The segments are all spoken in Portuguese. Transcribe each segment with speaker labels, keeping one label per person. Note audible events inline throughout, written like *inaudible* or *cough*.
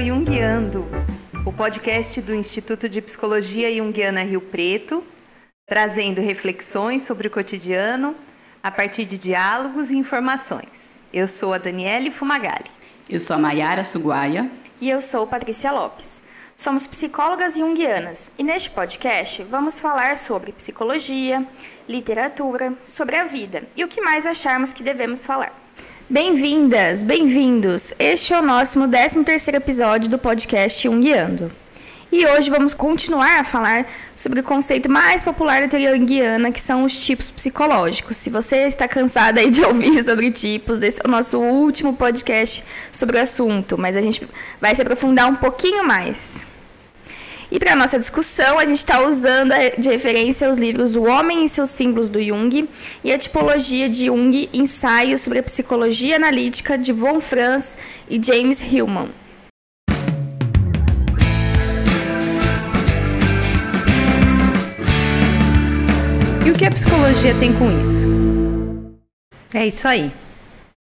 Speaker 1: ao Jungiando, o podcast do Instituto de Psicologia Jungiana Rio Preto, trazendo reflexões sobre o cotidiano a partir de diálogos e informações. Eu sou a Daniele Fumagalli.
Speaker 2: Eu sou a Maiara Suguaia.
Speaker 3: E eu sou Patrícia Lopes. Somos psicólogas junguianas e neste podcast vamos falar sobre psicologia, literatura, sobre a vida e o que mais acharmos que devemos falar. Bem-vindas, bem-vindos! Este é o nosso 13º episódio do podcast Junguiando. E hoje vamos continuar a falar sobre o conceito mais popular da teoria junguiana, que são os tipos psicológicos. Se você está cansada de *laughs* ouvir sobre tipos, esse é o nosso último podcast sobre o assunto, mas a gente vai se aprofundar um pouquinho mais. E para nossa discussão, a gente está usando de referência os livros O Homem e seus Símbolos do Jung e a Tipologia de Jung, Ensaios sobre a Psicologia Analítica de Von Franz e James Hillman.
Speaker 1: E o que a psicologia tem com isso? É isso aí.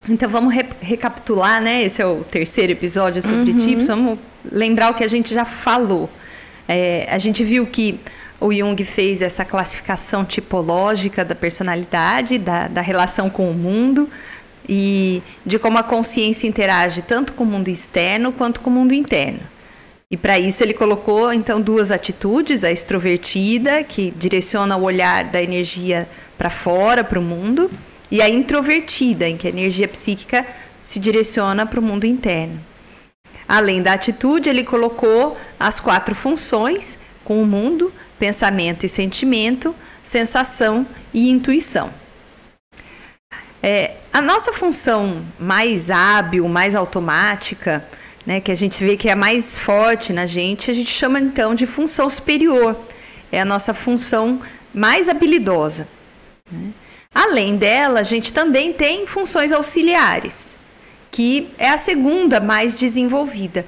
Speaker 1: Então vamos re recapitular, né? Esse é o terceiro episódio sobre uhum. tipos. Vamos lembrar o que a gente já falou. É, a gente viu que o Jung fez essa classificação tipológica da personalidade, da, da relação com o mundo e de como a consciência interage tanto com o mundo externo quanto com o mundo interno. E para isso ele colocou então duas atitudes: a extrovertida, que direciona o olhar da energia para fora, para o mundo, e a introvertida, em que a energia psíquica se direciona para o mundo interno. Além da atitude, ele colocou as quatro funções com o mundo: pensamento e sentimento, sensação e intuição. É, a nossa função mais hábil, mais automática, né, que a gente vê que é mais forte na gente, a gente chama então de função superior. É a nossa função mais habilidosa. Né? Além dela, a gente também tem funções auxiliares que é a segunda mais desenvolvida.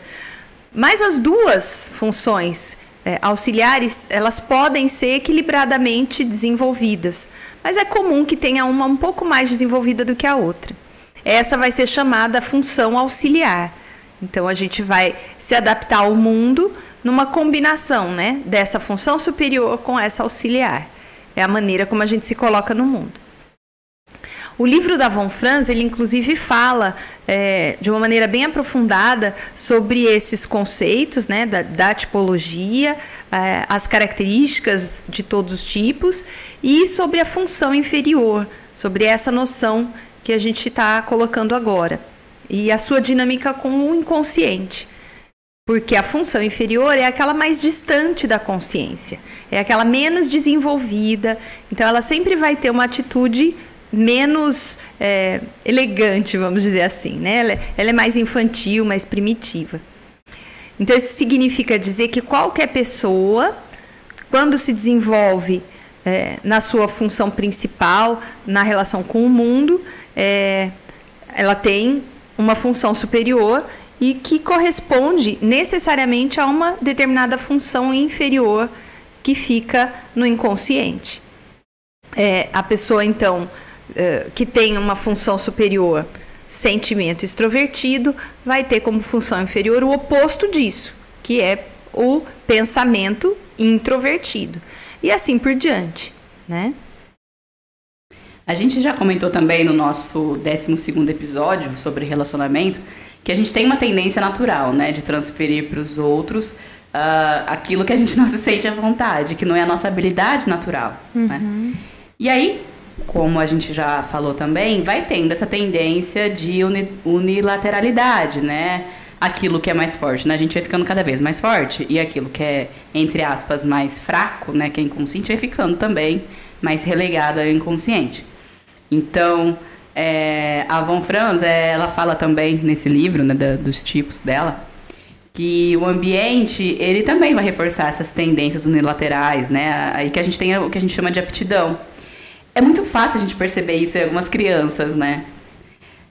Speaker 1: Mas as duas funções é, auxiliares, elas podem ser equilibradamente desenvolvidas, mas é comum que tenha uma um pouco mais desenvolvida do que a outra. Essa vai ser chamada função auxiliar. Então a gente vai se adaptar ao mundo numa combinação, né, dessa função superior com essa auxiliar. É a maneira como a gente se coloca no mundo. O livro da Von Franz, ele inclusive fala é, de uma maneira bem aprofundada sobre esses conceitos né, da, da tipologia, é, as características de todos os tipos e sobre a função inferior, sobre essa noção que a gente está colocando agora e a sua dinâmica com o inconsciente. Porque a função inferior é aquela mais distante da consciência, é aquela menos desenvolvida, então ela sempre vai ter uma atitude menos é, elegante, vamos dizer assim, né? Ela, é, ela é mais infantil, mais primitiva. Então, isso significa dizer que qualquer pessoa, quando se desenvolve é, na sua função principal, na relação com o mundo, é, ela tem uma função superior e que corresponde necessariamente a uma determinada função inferior que fica no inconsciente. É, a pessoa, então, uh, que tem uma função superior, sentimento extrovertido, vai ter como função inferior o oposto disso, que é o pensamento introvertido. E assim por diante, né?
Speaker 2: A gente já comentou também no nosso 12 episódio sobre relacionamento que a gente tem uma tendência natural, né, de transferir para os outros uh, aquilo que a gente não se sente à vontade, que não é a nossa habilidade natural. Né? Uhum. Né? E aí, como a gente já falou também, vai tendo essa tendência de unilateralidade, né? Aquilo que é mais forte, né? A gente vai ficando cada vez mais forte e aquilo que é, entre aspas, mais fraco, né? Que é inconsciente, vai ficando também mais relegado ao inconsciente. Então, é, a Von Franz, é, ela fala também nesse livro, né, da, dos tipos dela, que o ambiente, ele também vai reforçar essas tendências unilaterais, né? Aí que a gente tem o que a gente chama de aptidão é muito fácil a gente perceber isso em algumas crianças, né?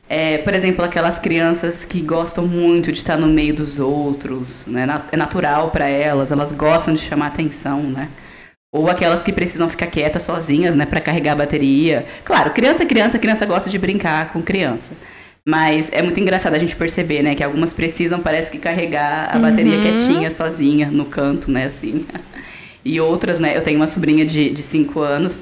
Speaker 2: É, por exemplo, aquelas crianças que gostam muito de estar no meio dos outros, né? É natural para elas, elas gostam de chamar atenção, né? Ou aquelas que precisam ficar quietas sozinhas, né, para carregar a bateria. Claro, criança é criança, criança gosta de brincar com criança. Mas é muito engraçado a gente perceber, né? Que algumas precisam, parece que carregar a bateria uhum. quietinha, sozinha, no canto, né? Assim. *laughs* E outras, né? Eu tenho uma sobrinha de 5 anos.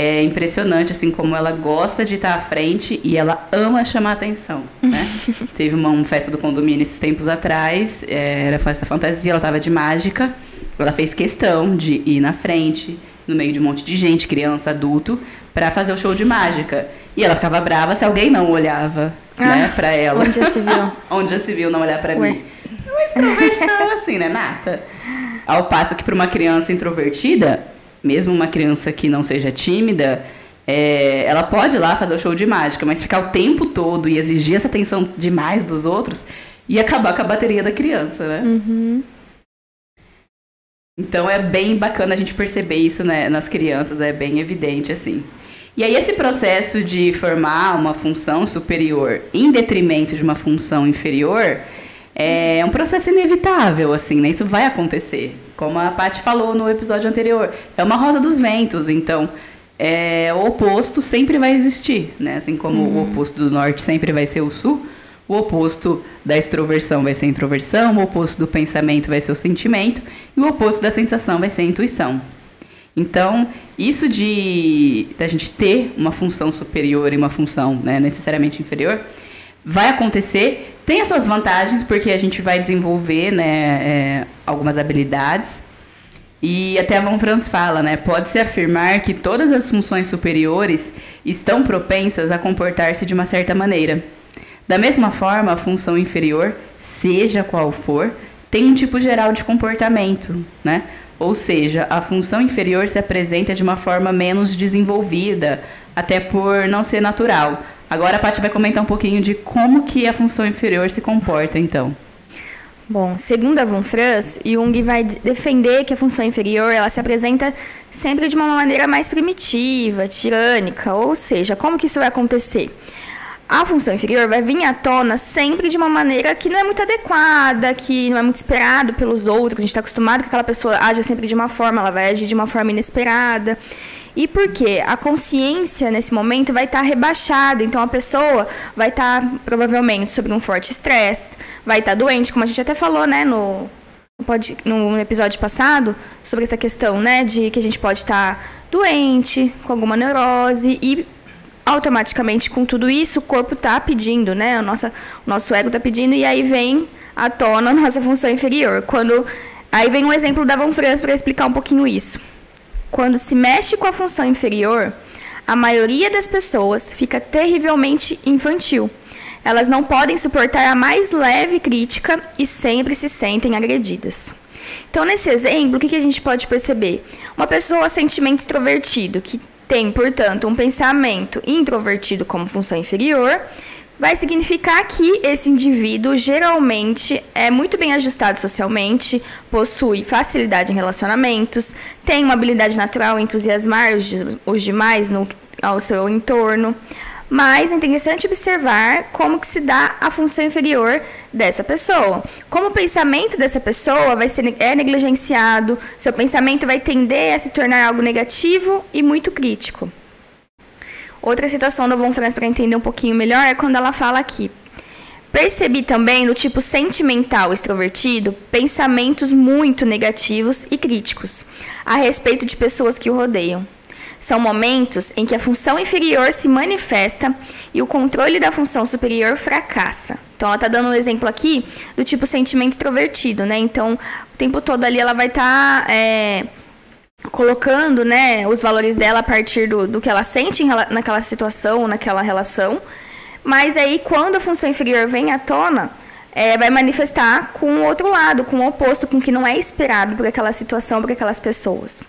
Speaker 2: É impressionante, assim, como ela gosta de estar à frente e ela ama chamar atenção, né? *laughs* Teve uma, uma, festa do condomínio esses tempos atrás, é, era festa fantasia, ela tava de mágica. Ela fez questão de ir na frente, no meio de um monte de gente, criança, adulto, para fazer o show de mágica. E ela ficava brava se alguém não olhava, ah, né, pra ela.
Speaker 1: Onde já se viu? *laughs*
Speaker 2: onde já se viu não olhar para mim. Uma extroversão assim, né, nata? Ao passo que para uma criança introvertida, mesmo uma criança que não seja tímida, é, ela pode ir lá fazer o show de mágica, mas ficar o tempo todo e exigir essa atenção demais dos outros e acabar com a bateria da criança, né?
Speaker 1: Uhum.
Speaker 2: Então é bem bacana a gente perceber isso né, nas crianças, é bem evidente assim. E aí esse processo de formar uma função superior em detrimento de uma função inferior é um processo inevitável, assim, né? Isso vai acontecer. Como a Paty falou no episódio anterior, é uma rosa dos ventos, então é, o oposto sempre vai existir, né? Assim como uhum. o oposto do norte sempre vai ser o sul, o oposto da extroversão vai ser a introversão, o oposto do pensamento vai ser o sentimento, e o oposto da sensação vai ser a intuição. Então, isso de a gente ter uma função superior e uma função né, necessariamente inferior vai acontecer. Tem as suas vantagens, porque a gente vai desenvolver né, é, algumas habilidades. E até a Von Franz fala, né? Pode-se afirmar que todas as funções superiores estão propensas a comportar-se de uma certa maneira. Da mesma forma, a função inferior, seja qual for, tem um tipo geral de comportamento, né? Ou seja, a função inferior se apresenta de uma forma menos desenvolvida, até por não ser natural. Agora a Paty vai comentar um pouquinho de como que a função inferior se comporta, então.
Speaker 3: Bom, segundo a Von Franz, Jung vai defender que a função inferior ela se apresenta sempre de uma maneira mais primitiva, tirânica, ou seja, como que isso vai acontecer? a função inferior vai vir à tona sempre de uma maneira que não é muito adequada, que não é muito esperado pelos outros. A gente está acostumado que aquela pessoa age sempre de uma forma, ela vai agir de uma forma inesperada. E por quê? A consciência nesse momento vai estar tá rebaixada, então a pessoa vai estar tá, provavelmente sobre um forte estresse, vai estar tá doente, como a gente até falou, né, no, pode, no episódio passado, sobre essa questão, né, de que a gente pode estar tá doente, com alguma neurose e automaticamente com tudo isso o corpo está pedindo, né? O nosso, o nosso ego está pedindo e aí vem à tona a nossa função inferior. Quando aí vem um exemplo da Von Franz para explicar um pouquinho isso. Quando se mexe com a função inferior, a maioria das pessoas fica terrivelmente infantil. Elas não podem suportar a mais leve crítica e sempre se sentem agredidas. Então, nesse exemplo, o que a gente pode perceber? Uma pessoa sentimento extrovertido, que tem, portanto, um pensamento introvertido como função inferior, vai significar que esse indivíduo geralmente é muito bem ajustado socialmente, possui facilidade em relacionamentos, tem uma habilidade natural em entusiasmar os, os demais no, ao seu entorno. Mas é interessante observar como que se dá a função inferior dessa pessoa. Como o pensamento dessa pessoa vai ser é negligenciado, seu pensamento vai tender a se tornar algo negativo e muito crítico. Outra situação da Von Franz para entender um pouquinho melhor é quando ela fala aqui. Percebi também no tipo sentimental extrovertido pensamentos muito negativos e críticos a respeito de pessoas que o rodeiam. São momentos em que a função inferior se manifesta e o controle da função superior fracassa. Então, ela está dando um exemplo aqui do tipo sentimento extrovertido, né? Então, o tempo todo ali ela vai estar tá, é, colocando né, os valores dela a partir do, do que ela sente naquela situação, naquela relação. Mas aí, quando a função inferior vem à tona, é, vai manifestar com o outro lado, com o oposto, com o que não é esperado por aquela situação, por aquelas pessoas.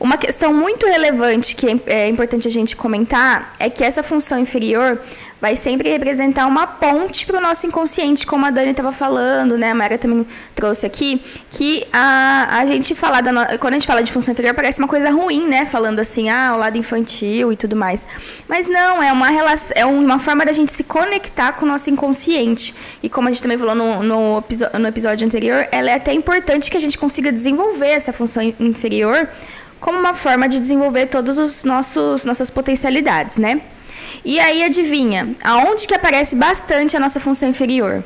Speaker 3: Uma questão muito relevante que é, é importante a gente comentar é que essa função inferior vai sempre representar uma ponte para o nosso inconsciente, como a Dani estava falando, né? A Mara também trouxe aqui, que a, a gente fala da no... quando a gente fala de função inferior parece uma coisa ruim, né? Falando assim, ah, o lado infantil e tudo mais. Mas não, é uma relação, é uma forma da gente se conectar com o nosso inconsciente. E como a gente também falou no, no, no episódio anterior, ela é até importante que a gente consiga desenvolver essa função inferior como uma forma de desenvolver os nossos nossas potencialidades, né? E aí adivinha, aonde que aparece bastante a nossa função inferior?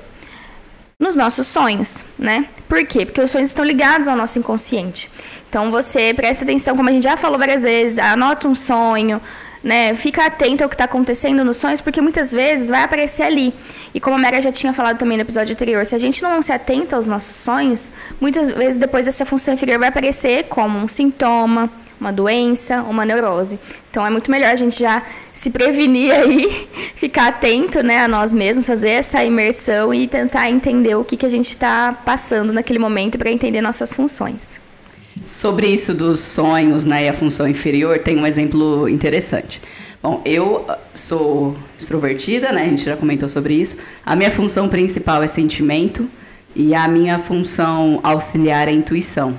Speaker 3: Nos nossos sonhos, né? Por quê? Porque os sonhos estão ligados ao nosso inconsciente. Então você presta atenção, como a gente já falou várias vezes, anota um sonho, né? Fica atento ao que está acontecendo nos sonhos, porque muitas vezes vai aparecer ali. E como a Mera já tinha falado também no episódio anterior, se a gente não se atenta aos nossos sonhos, muitas vezes depois essa função inferior vai aparecer como um sintoma, uma doença, uma neurose. Então é muito melhor a gente já se prevenir aí, *laughs* ficar atento né, a nós mesmos, fazer essa imersão e tentar entender o que, que a gente está passando naquele momento para entender nossas funções.
Speaker 2: Sobre isso dos sonhos né, e a função inferior, tem um exemplo interessante. Bom, eu ah, sou extrovertida, né? A gente já comentou sobre isso. A minha função principal é sentimento e a minha função auxiliar é intuição.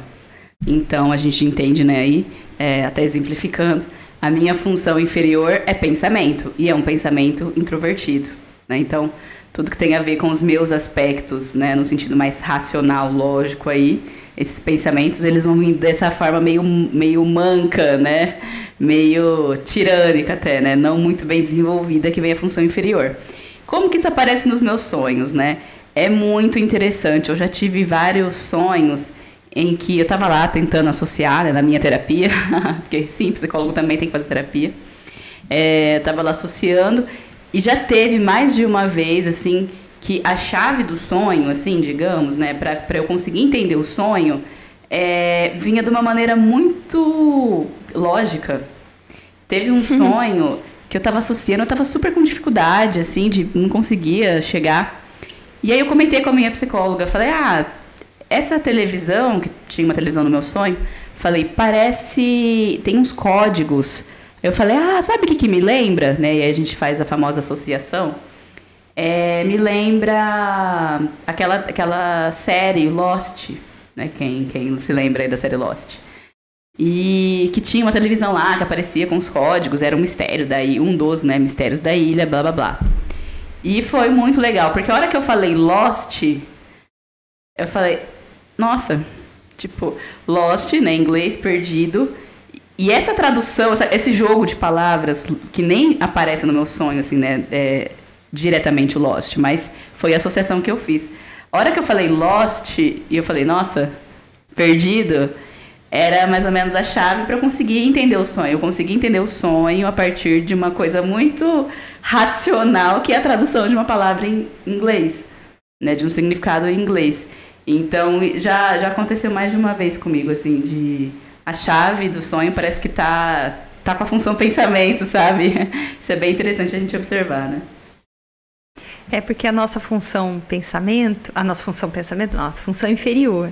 Speaker 2: Então a gente entende, né, aí, é, até exemplificando, a minha função inferior é pensamento e é um pensamento introvertido, né? Então tudo que tem a ver com os meus aspectos, né, no sentido mais racional, lógico aí, esses pensamentos, eles vão vir dessa forma meio, meio manca, né? Meio tirânica até, né? Não muito bem desenvolvida, que vem a função inferior. Como que isso aparece nos meus sonhos, né? É muito interessante. Eu já tive vários sonhos em que eu estava lá tentando associar né, na minha terapia, *laughs* porque sim, psicólogo também tem que fazer terapia. É, estava lá associando e já teve mais de uma vez, assim, que a chave do sonho, assim, digamos, né, para eu conseguir entender o sonho, é, vinha de uma maneira muito lógica. Teve um sonho que eu estava associando, eu estava super com dificuldade, assim, de não conseguia chegar. E aí eu comentei com a minha psicóloga, falei, ah, essa televisão, que tinha uma televisão no meu sonho, falei, parece, tem uns códigos. Eu falei, ah, sabe o que, que me lembra? Né? E aí a gente faz a famosa associação. É, me lembra aquela, aquela série Lost, né? Quem, quem se lembra aí da série Lost. E que tinha uma televisão lá que aparecia com os códigos, era um mistério daí, um dos né, mistérios da ilha, blá blá blá. E foi muito legal, porque a hora que eu falei Lost, eu falei, nossa, tipo, Lost, né, inglês, perdido. E essa tradução, esse jogo de palavras, que nem aparece no meu sonho, assim, né, é, diretamente o Lost, mas foi a associação que eu fiz. A hora que eu falei Lost e eu falei, nossa, perdido, era mais ou menos a chave para eu conseguir entender o sonho. Eu consegui entender o sonho a partir de uma coisa muito racional, que é a tradução de uma palavra em inglês, né, de um significado em inglês. Então, já, já aconteceu mais de uma vez comigo, assim, de a chave do sonho parece que tá, tá com a função *laughs* pensamento, sabe? Isso é bem interessante a gente observar, né?
Speaker 1: É porque a nossa função pensamento, a nossa função pensamento, nossa função inferior,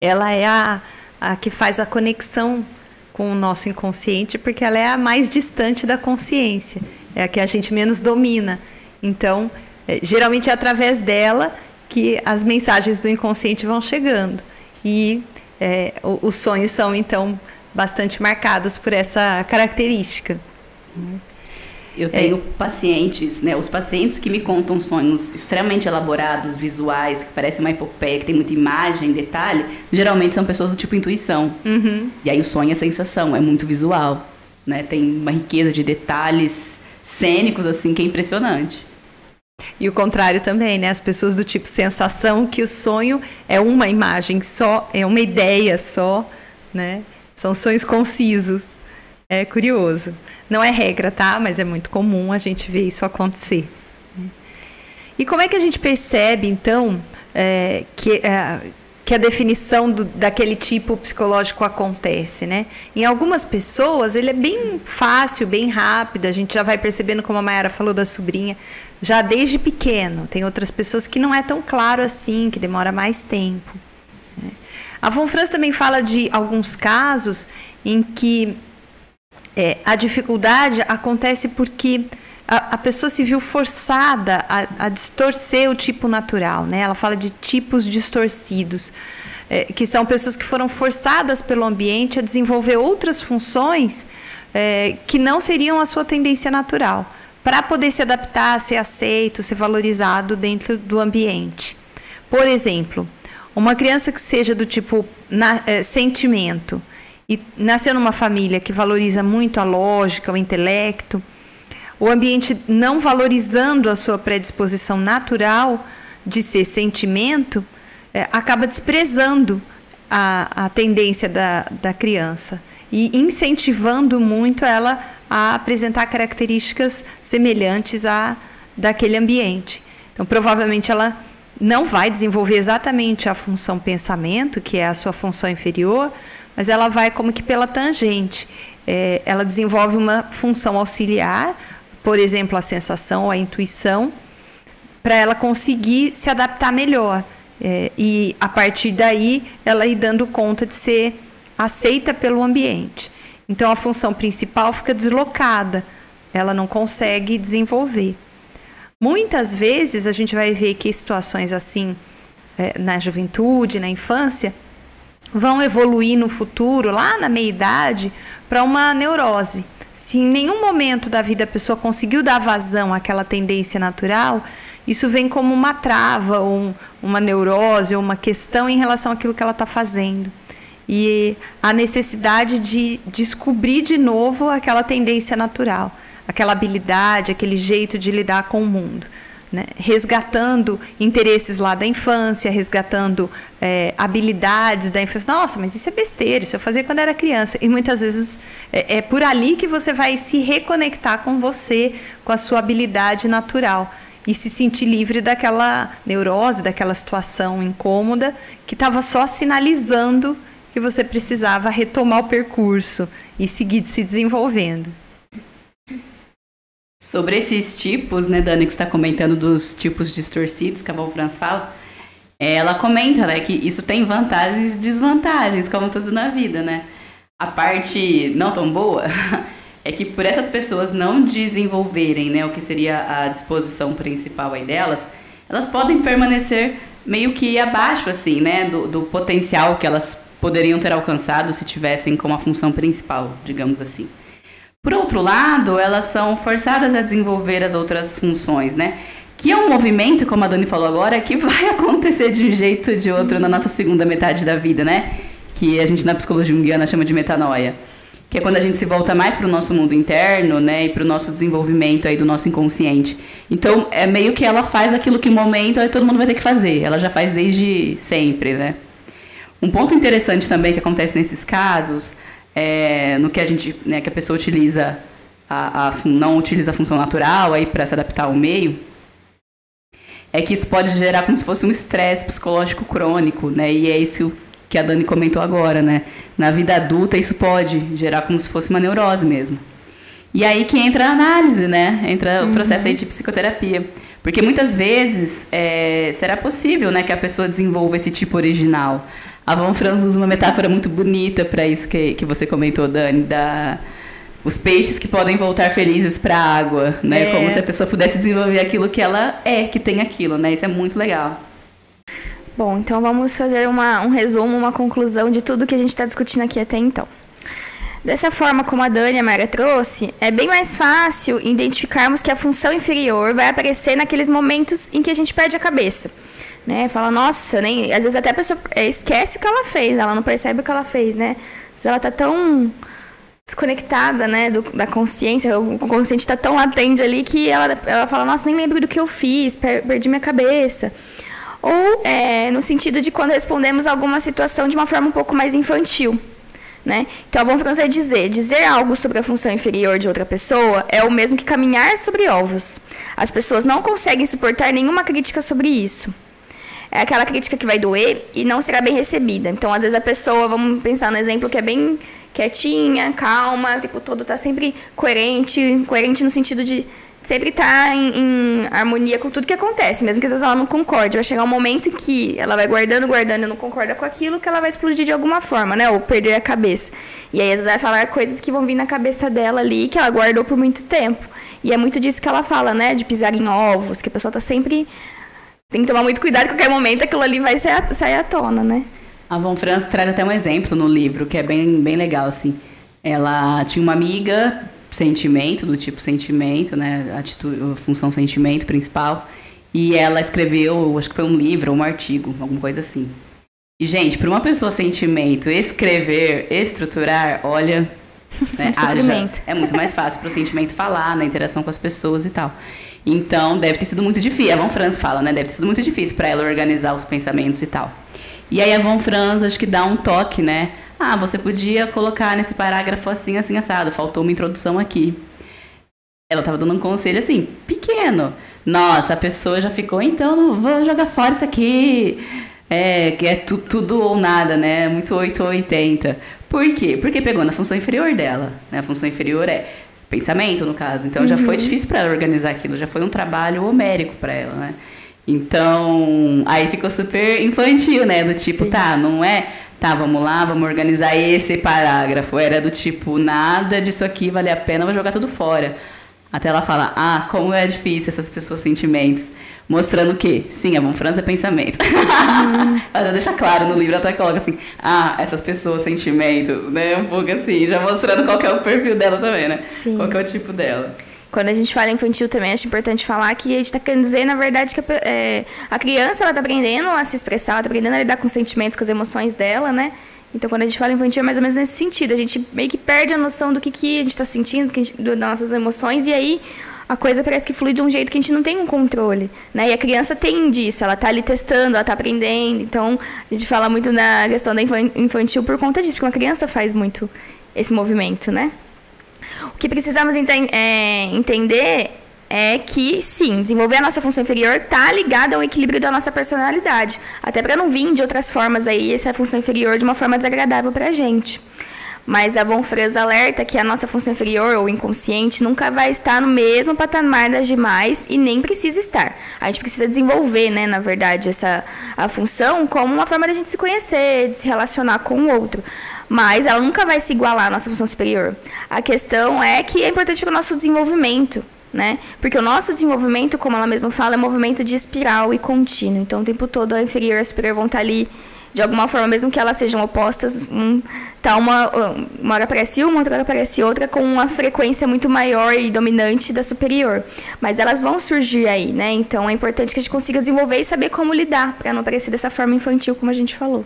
Speaker 1: ela é a, a que faz a conexão com o nosso inconsciente, porque ela é a mais distante da consciência, é a que a gente menos domina. Então, é, geralmente é através dela que as mensagens do inconsciente vão chegando. E é, os sonhos são, então, bastante marcados por essa característica.
Speaker 2: Eu tenho é. pacientes, né? Os pacientes que me contam sonhos extremamente elaborados, visuais, que parecem uma epopeia, que tem muita imagem, detalhe, geralmente são pessoas do tipo intuição. Uhum. E aí o sonho é sensação, é muito visual, né? Tem uma riqueza de detalhes cênicos, assim, que é impressionante.
Speaker 1: E o contrário também, né? As pessoas do tipo sensação, que o sonho é uma imagem só, é uma ideia só, né? São sonhos concisos. É curioso. Não é regra, tá? Mas é muito comum a gente ver isso acontecer. E como é que a gente percebe, então, é, que, é, que a definição do, daquele tipo psicológico acontece, né? Em algumas pessoas, ele é bem fácil, bem rápido, a gente já vai percebendo, como a Mayara falou da sobrinha, já desde pequeno. Tem outras pessoas que não é tão claro assim, que demora mais tempo. Né? A Von Franz também fala de alguns casos em que é, a dificuldade acontece porque a, a, pessoa se viu forçada a, a, distorcer o tipo natural, né? Ela fala de tipos distorcidos, é, que são pessoas que foram forçadas pelo ambiente a desenvolver outras funções é, que não seriam a sua tendência natural, para poder se adaptar, ser aceito, ser valorizado dentro do ambiente. Por exemplo, uma criança que seja do tipo na, é, sentimento, e nasceu numa família que valoriza muito a lógica, o intelecto, o ambiente não valorizando a sua predisposição natural de ser sentimento, é, acaba desprezando a, a tendência da, da criança e incentivando muito ela a apresentar características semelhantes a daquele ambiente. Então, provavelmente ela não vai desenvolver exatamente a função pensamento, que é a sua função inferior, mas ela vai como que pela tangente. É, ela desenvolve uma função auxiliar, por exemplo, a sensação, a intuição, para ela conseguir se adaptar melhor. É, e a partir daí ela ir dando conta de ser aceita pelo ambiente. Então a função principal fica deslocada, ela não consegue desenvolver. Muitas vezes a gente vai ver que situações assim, é, na juventude, na infância, vão evoluir no futuro, lá na meia-idade, para uma neurose. Se em nenhum momento da vida a pessoa conseguiu dar vazão àquela tendência natural, isso vem como uma trava, um, uma neurose, ou uma questão em relação àquilo que ela está fazendo. E a necessidade de descobrir de novo aquela tendência natural, aquela habilidade, aquele jeito de lidar com o mundo. Né? resgatando interesses lá da infância, resgatando é, habilidades da infância. Nossa, mas isso é besteira, isso eu fazia quando era criança. E muitas vezes é, é por ali que você vai se reconectar com você, com a sua habilidade natural e se sentir livre daquela neurose, daquela situação incômoda que estava só sinalizando que você precisava retomar o percurso e seguir se desenvolvendo.
Speaker 2: Sobre esses tipos, né, Dani, que está comentando dos tipos distorcidos que a Von Franz fala, ela comenta, né, que isso tem vantagens e desvantagens, como tudo na vida, né? A parte não tão boa *laughs* é que por essas pessoas não desenvolverem, né, o que seria a disposição principal aí delas, elas podem permanecer meio que abaixo, assim, né, do, do potencial que elas poderiam ter alcançado se tivessem como a função principal, digamos assim. Por outro lado, elas são forçadas a desenvolver as outras funções, né? Que é um movimento, como a Dani falou agora, que vai *laughs* acontecer de um jeito ou de outro na nossa segunda metade da vida, né? Que a gente na psicologia junguiana chama de metanoia. Que é quando a gente se volta mais para o nosso mundo interno, né? E para o nosso desenvolvimento aí do nosso inconsciente. Então, é meio que ela faz aquilo que no momento todo mundo vai ter que fazer. Ela já faz desde sempre, né? Um ponto interessante também que acontece nesses casos é, no que a gente, né, que a pessoa utiliza a, a não utiliza a função natural aí para se adaptar ao meio, é que isso pode gerar como se fosse um estresse psicológico crônico, né? E é isso que a Dani comentou agora, né? Na vida adulta isso pode gerar como se fosse uma neurose mesmo. E aí que entra a análise, né? Entra uhum. o processo aí de psicoterapia. Porque muitas vezes é, será possível né, que a pessoa desenvolva esse tipo original. A Von Franz usa uma metáfora muito bonita para isso que, que você comentou, Dani, da os peixes que podem voltar felizes para a água, né? É. Como se a pessoa pudesse desenvolver aquilo que ela é, que tem aquilo, né? Isso é muito legal.
Speaker 3: Bom, então vamos fazer uma, um resumo, uma conclusão de tudo que a gente está discutindo aqui até então. Dessa forma como a Dani e a Mara trouxe, é bem mais fácil identificarmos que a função inferior vai aparecer naqueles momentos em que a gente perde a cabeça né? Fala, nossa, nem. Às vezes até a pessoa esquece o que ela fez, ela não percebe o que ela fez, né? Às vezes ela tá tão desconectada, né, do, da consciência, o consciente está tão latente ali que ela, ela fala, nossa, nem lembro do que eu fiz, per, perdi minha cabeça. Ou é, no sentido de quando respondemos alguma situação de uma forma um pouco mais infantil. Né? Então, vamos fazer dizer, dizer algo sobre a função inferior de outra pessoa é o mesmo que caminhar sobre ovos. As pessoas não conseguem suportar nenhuma crítica sobre isso é aquela crítica que vai doer e não será bem recebida. Então, às vezes a pessoa, vamos pensar no exemplo que é bem quietinha, calma, tipo, todo tá sempre coerente, coerente no sentido de sempre estar tá em, em, harmonia com tudo que acontece, mesmo que às vezes ela não concorde. Vai chegar um momento em que ela vai guardando, guardando e não concorda com aquilo, que ela vai explodir de alguma forma, né? Ou perder a cabeça. E aí às vezes vai falar coisas que vão vir na cabeça dela ali, que ela guardou por muito tempo. E é muito disso que ela fala, né? De pisar em ovos, que a pessoa tá sempre tem que tomar muito cuidado, qualquer momento aquilo ali vai sair à tona, né?
Speaker 2: A Von Franz traz até um exemplo no livro, que é bem, bem legal, assim. Ela tinha uma amiga, sentimento, do tipo sentimento, né? Atitude, função sentimento principal. E ela escreveu, acho que foi um livro, um artigo, alguma coisa assim. E, gente, para uma pessoa sentimento, escrever, estruturar, olha, *laughs* Né?
Speaker 3: sofrimento.
Speaker 2: é muito mais fácil para o sentimento falar, na interação com as pessoas e tal. Então, deve ter sido muito difícil. A Von Franz fala, né? Deve ter sido muito difícil para ela organizar os pensamentos e tal. E aí a Von Franz acho que dá um toque, né? Ah, você podia colocar nesse parágrafo assim, assim, assado. Faltou uma introdução aqui. Ela estava dando um conselho assim, pequeno. Nossa, a pessoa já ficou, então vou jogar fora isso aqui. É, que é tu, tudo ou nada, né? Muito 8 ou 80. Por quê? Porque pegou na função inferior dela. Né? A função inferior é pensamento, no caso. Então uhum. já foi uhum. difícil para ela organizar aquilo, já foi um trabalho homérico para ela, né? Então, aí ficou super infantil, né? Do tipo, Sim. tá, não é, tá, vamos lá, vamos organizar esse parágrafo. Era do tipo, nada disso aqui vale a pena, vou jogar tudo fora. Até ela fala, ah, como é difícil essas pessoas sentimentos. Mostrando que, sim, a Von Franz é pensamento. Uhum. ela já deixa claro no livro, até coloca assim, ah, essas pessoas sentimento, né? Um pouco assim, já mostrando qual é o perfil dela também, né? Sim. Qual é o tipo dela.
Speaker 3: Quando a gente fala infantil também, acho importante falar que a gente está querendo dizer, na verdade, que a, é, a criança ela está aprendendo a se expressar, ela está aprendendo a lidar com os sentimentos, com as emoções dela, né? Então, quando a gente fala infantil, é mais ou menos nesse sentido. A gente meio que perde a noção do que, que a gente está sentindo, do das nossas emoções, e aí a coisa parece que flui de um jeito que a gente não tem um controle, né? E a criança tem disso, ela está ali testando, ela está aprendendo. Então, a gente fala muito na questão da infantil por conta disso, porque uma criança faz muito esse movimento, né? O que precisamos enten é, entender é que, sim, desenvolver a nossa função inferior está ligada ao equilíbrio da nossa personalidade. Até para não vir de outras formas aí essa função inferior de uma forma desagradável para a gente. Mas a Von Franz alerta que a nossa função inferior ou inconsciente nunca vai estar no mesmo patamar das demais e nem precisa estar. A gente precisa desenvolver, né, na verdade, essa a função como uma forma de a gente se conhecer, de se relacionar com o outro mas ela nunca vai se igualar à nossa função superior. A questão é que é importante para o nosso desenvolvimento. Né? Porque o nosso desenvolvimento, como ela mesma fala, é movimento de espiral e contínuo. Então, o tempo todo a inferior e a superior vão estar ali de alguma forma, mesmo que elas sejam opostas, um, tá uma, uma hora aparece uma, outra hora aparece outra, com uma frequência muito maior e dominante da superior. Mas elas vão surgir aí, né? Então é importante que a gente consiga desenvolver e saber como lidar, para não parecer dessa forma infantil, como a gente falou.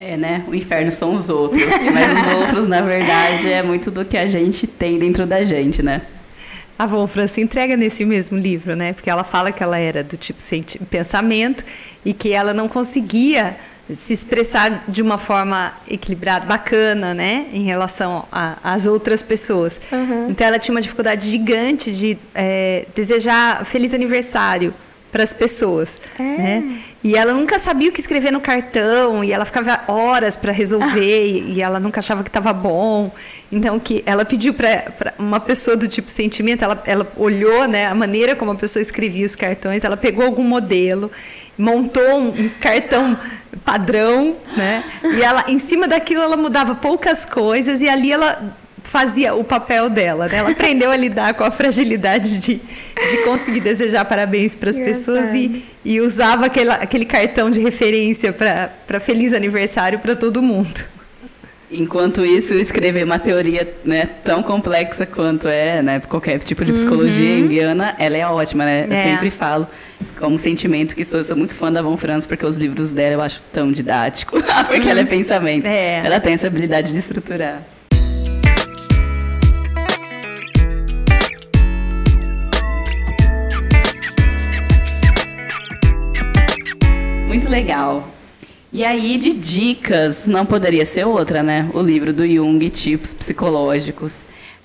Speaker 2: É, né? O inferno são os outros. Mas os *laughs* outros, na verdade, é muito do que a gente tem dentro da gente, né?
Speaker 1: A Von França entrega nesse mesmo livro, né? Porque ela fala que ela era do tipo pensamento e que ela não conseguia se expressar de uma forma equilibrada, bacana, né, em relação às outras pessoas. Uhum. Então ela tinha uma dificuldade gigante de é, desejar feliz aniversário para as pessoas, é. né? E ela nunca sabia o que escrever no cartão e ela ficava horas para resolver ah. e, ela nunca achava que estava bom. Então que ela pediu para uma pessoa do tipo sentimento, ela, ela olhou, né, a maneira como a pessoa escrevia os cartões, ela pegou algum modelo, montou um, um cartão padrão, né? E ela em cima daquilo ela mudava poucas coisas e ali ela fazia o papel dela, né? Ela aprendeu a lidar com a fragilidade de, de conseguir desejar parabéns para as pessoas e, e usava aquele, aquele cartão de referência para feliz aniversário para todo mundo.
Speaker 2: Enquanto isso, escrever uma teoria né, tão complexa quanto é, né, qualquer tipo de psicologia uhum. indiana, ela é ótima, né? É. Eu sempre falo como sentimento que sou, eu sou muito fã da Von Franz porque os livros dela eu acho tão didático, *laughs* porque uhum. ela é pensamento. É. Ela tem essa habilidade de estruturar. Muito legal. E aí, de dicas, não poderia ser outra, né? O livro do Jung, Tipos Psicológicos.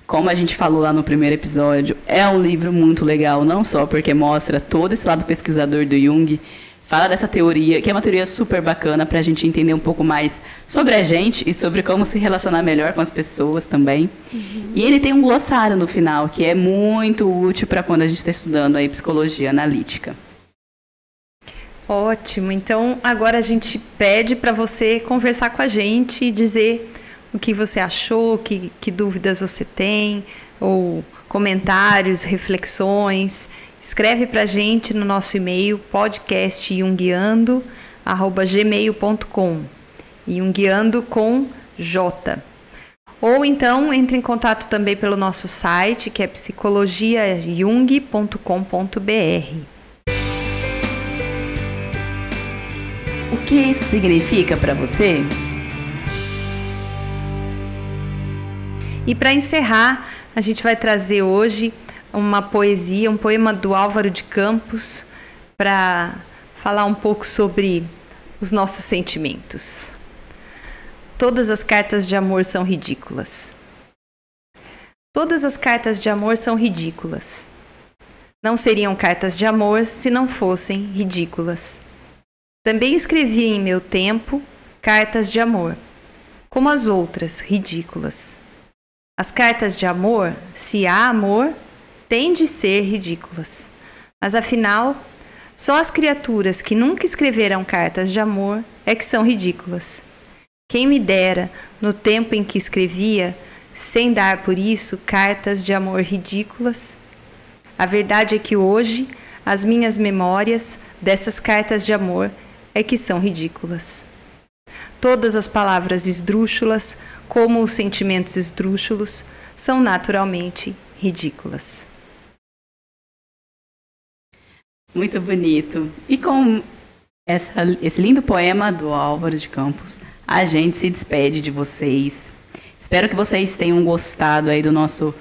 Speaker 2: Como a gente falou lá no primeiro episódio, é um livro muito legal, não só porque mostra todo esse lado pesquisador do Jung, fala dessa teoria, que é uma teoria super bacana para a gente entender um pouco mais sobre a gente e sobre como se relacionar melhor com as pessoas também. Uhum. E ele tem um glossário no final, que é muito útil para quando a gente está estudando aí psicologia analítica.
Speaker 1: Ótimo. Então, agora a gente pede para você conversar com a gente e dizer o que você achou, que, que dúvidas você tem, ou comentários, reflexões. Escreve para a gente no nosso e-mail podcastjunguiando@gmail.com. Junguiando com J. Ou então entre em contato também pelo nosso site, que é psicologiajung.com.br.
Speaker 2: que isso significa para você?
Speaker 1: E para encerrar, a gente vai trazer hoje uma poesia, um poema do Álvaro de Campos, para falar um pouco sobre os nossos sentimentos. Todas as cartas de amor são ridículas. Todas as cartas de amor são ridículas. Não seriam cartas de amor se não fossem ridículas. Também escrevi em meu tempo cartas de amor, como as outras ridículas. As cartas de amor, se há amor, têm de ser ridículas. Mas afinal, só as criaturas que nunca escreveram cartas de amor é que são ridículas. Quem me dera, no tempo em que escrevia, sem dar por isso cartas de amor ridículas? A verdade é que hoje as minhas memórias dessas cartas de amor é que são ridículas. Todas as palavras esdrúxulas, como os sentimentos esdrúxulos, são naturalmente ridículas.
Speaker 2: Muito bonito. E com essa, esse lindo poema do Álvaro de Campos, a gente se despede de vocês. Espero que vocês tenham gostado aí do nosso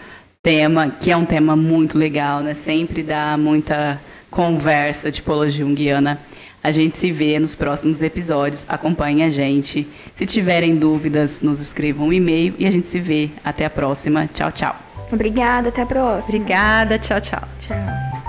Speaker 2: tema, que é um tema muito legal, né? Sempre dá muita conversa, tipologia junguiana. A gente se vê nos próximos episódios. Acompanhe a gente. Se tiverem dúvidas, nos escrevam um e-mail e a gente se vê. Até a próxima. Tchau, tchau.
Speaker 3: Obrigada, até a próxima.
Speaker 1: Obrigada, tchau, tchau.
Speaker 3: Tchau.